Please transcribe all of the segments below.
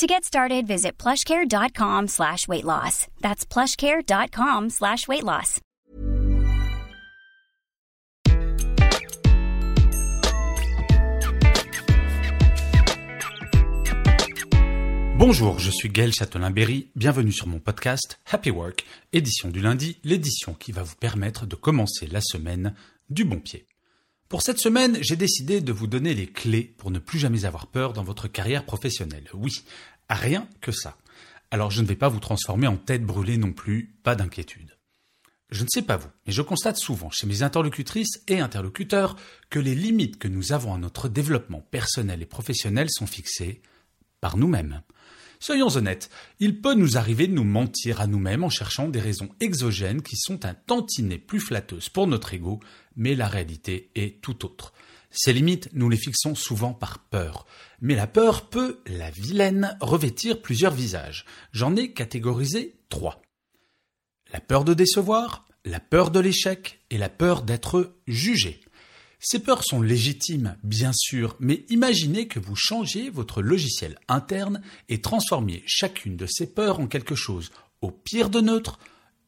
To get started, visit plushcare.com slash weight loss. That's plushcare.com slash weight loss. Bonjour, je suis Gaël Châtelain-Berry, bienvenue sur mon podcast Happy Work, édition du lundi, l'édition qui va vous permettre de commencer la semaine du bon pied. Pour cette semaine, j'ai décidé de vous donner les clés pour ne plus jamais avoir peur dans votre carrière professionnelle. Oui, rien que ça. Alors je ne vais pas vous transformer en tête brûlée non plus, pas d'inquiétude. Je ne sais pas vous, mais je constate souvent chez mes interlocutrices et interlocuteurs que les limites que nous avons à notre développement personnel et professionnel sont fixées par nous-mêmes. Soyons honnêtes, il peut nous arriver de nous mentir à nous-mêmes en cherchant des raisons exogènes qui sont un tantinet plus flatteuses pour notre ego, mais la réalité est tout autre. Ces limites, nous les fixons souvent par peur. Mais la peur peut, la vilaine, revêtir plusieurs visages. J'en ai catégorisé trois. La peur de décevoir, la peur de l'échec et la peur d'être jugé. Ces peurs sont légitimes, bien sûr, mais imaginez que vous changiez votre logiciel interne et transformiez chacune de ces peurs en quelque chose au pire de neutre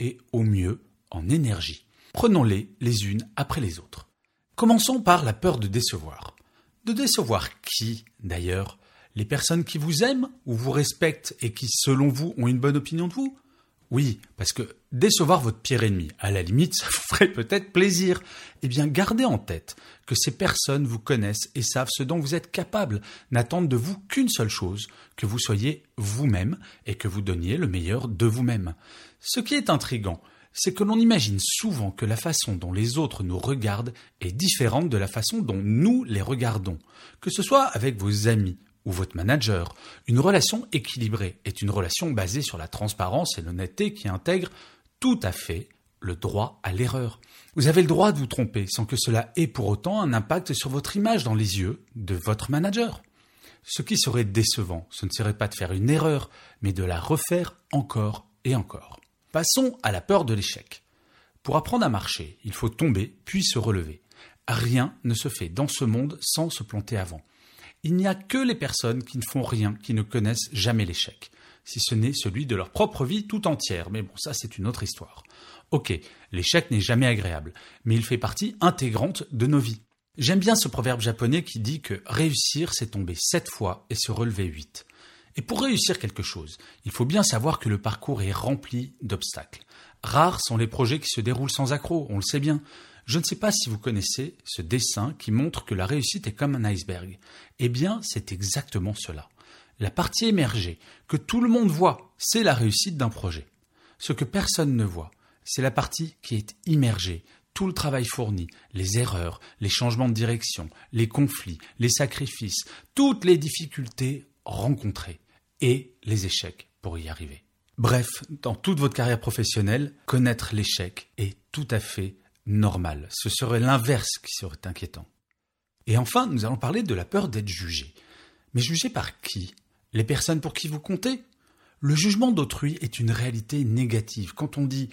et au mieux en énergie. Prenons-les les unes après les autres. Commençons par la peur de décevoir. De décevoir qui, d'ailleurs? Les personnes qui vous aiment ou vous respectent et qui, selon vous, ont une bonne opinion de vous? Oui, parce que décevoir votre pire ennemi, à la limite, ça vous ferait peut-être plaisir. Eh bien, gardez en tête que ces personnes vous connaissent et savent ce dont vous êtes capable, n'attendent de vous qu'une seule chose, que vous soyez vous-même et que vous donniez le meilleur de vous-même. Ce qui est intrigant, c'est que l'on imagine souvent que la façon dont les autres nous regardent est différente de la façon dont nous les regardons, que ce soit avec vos amis ou votre manager. Une relation équilibrée est une relation basée sur la transparence et l'honnêteté qui intègre tout à fait le droit à l'erreur. Vous avez le droit de vous tromper sans que cela ait pour autant un impact sur votre image dans les yeux de votre manager. Ce qui serait décevant, ce ne serait pas de faire une erreur, mais de la refaire encore et encore. Passons à la peur de l'échec. Pour apprendre à marcher, il faut tomber puis se relever. Rien ne se fait dans ce monde sans se planter avant. Il n'y a que les personnes qui ne font rien, qui ne connaissent jamais l'échec, si ce n'est celui de leur propre vie tout entière, mais bon, ça c'est une autre histoire. Ok, l'échec n'est jamais agréable, mais il fait partie intégrante de nos vies. J'aime bien ce proverbe japonais qui dit que réussir, c'est tomber sept fois et se relever huit. Et pour réussir quelque chose, il faut bien savoir que le parcours est rempli d'obstacles. Rares sont les projets qui se déroulent sans accroc, on le sait bien. Je ne sais pas si vous connaissez ce dessin qui montre que la réussite est comme un iceberg. Eh bien, c'est exactement cela. La partie émergée, que tout le monde voit, c'est la réussite d'un projet. Ce que personne ne voit, c'est la partie qui est immergée, tout le travail fourni, les erreurs, les changements de direction, les conflits, les sacrifices, toutes les difficultés rencontrées et les échecs pour y arriver. Bref, dans toute votre carrière professionnelle, connaître l'échec est tout à fait normal. Ce serait l'inverse qui serait inquiétant. Et enfin, nous allons parler de la peur d'être jugé. Mais jugé par qui? Les personnes pour qui vous comptez? Le jugement d'autrui est une réalité négative. Quand on dit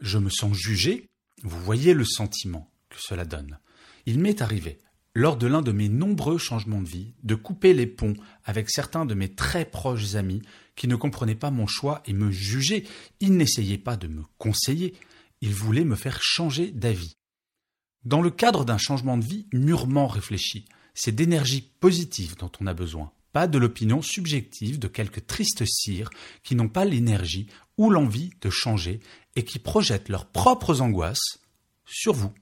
je me sens jugé, vous voyez le sentiment que cela donne. Il m'est arrivé, lors de l'un de mes nombreux changements de vie, de couper les ponts avec certains de mes très proches amis qui ne comprenaient pas mon choix et me jugeaient. Ils n'essayaient pas de me conseiller, il voulait me faire changer d'avis. Dans le cadre d'un changement de vie mûrement réfléchi, c'est d'énergie positive dont on a besoin, pas de l'opinion subjective de quelques tristes cires qui n'ont pas l'énergie ou l'envie de changer et qui projettent leurs propres angoisses sur vous.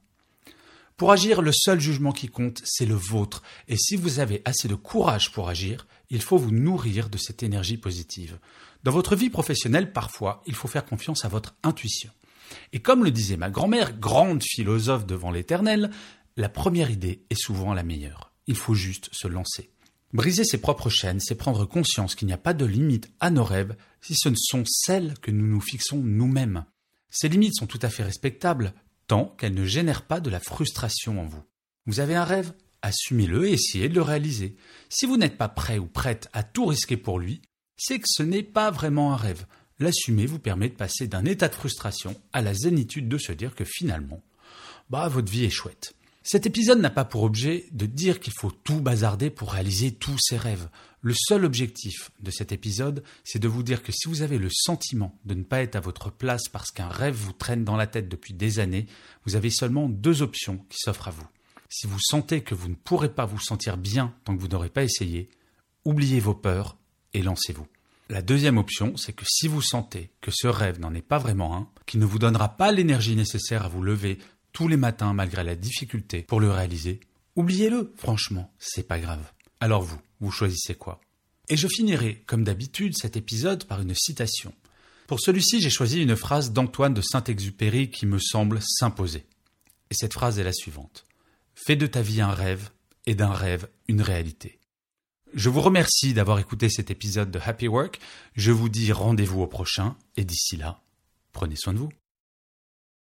Pour agir, le seul jugement qui compte, c'est le vôtre, et si vous avez assez de courage pour agir, il faut vous nourrir de cette énergie positive. Dans votre vie professionnelle, parfois, il faut faire confiance à votre intuition. Et comme le disait ma grand-mère, grande philosophe devant l'éternel, la première idée est souvent la meilleure. Il faut juste se lancer. Briser ses propres chaînes, c'est prendre conscience qu'il n'y a pas de limite à nos rêves si ce ne sont celles que nous nous fixons nous-mêmes. Ces limites sont tout à fait respectables tant qu'elles ne génèrent pas de la frustration en vous. Vous avez un rêve Assumez-le et essayez de le réaliser. Si vous n'êtes pas prêt ou prête à tout risquer pour lui, c'est que ce n'est pas vraiment un rêve. L'assumer vous permet de passer d'un état de frustration à la zénitude de se dire que finalement, bah, votre vie est chouette. Cet épisode n'a pas pour objet de dire qu'il faut tout bazarder pour réaliser tous ses rêves. Le seul objectif de cet épisode, c'est de vous dire que si vous avez le sentiment de ne pas être à votre place parce qu'un rêve vous traîne dans la tête depuis des années, vous avez seulement deux options qui s'offrent à vous. Si vous sentez que vous ne pourrez pas vous sentir bien tant que vous n'aurez pas essayé, oubliez vos peurs et lancez-vous. La deuxième option, c'est que si vous sentez que ce rêve n'en est pas vraiment un, qu'il ne vous donnera pas l'énergie nécessaire à vous lever tous les matins malgré la difficulté pour le réaliser, oubliez-le, franchement, c'est pas grave. Alors vous, vous choisissez quoi? Et je finirai, comme d'habitude, cet épisode par une citation. Pour celui-ci, j'ai choisi une phrase d'Antoine de Saint-Exupéry qui me semble s'imposer. Et cette phrase est la suivante. Fais de ta vie un rêve et d'un rêve une réalité. Je vous remercie d'avoir écouté cet épisode de Happy Work. Je vous dis rendez-vous au prochain et d'ici là, prenez soin de vous.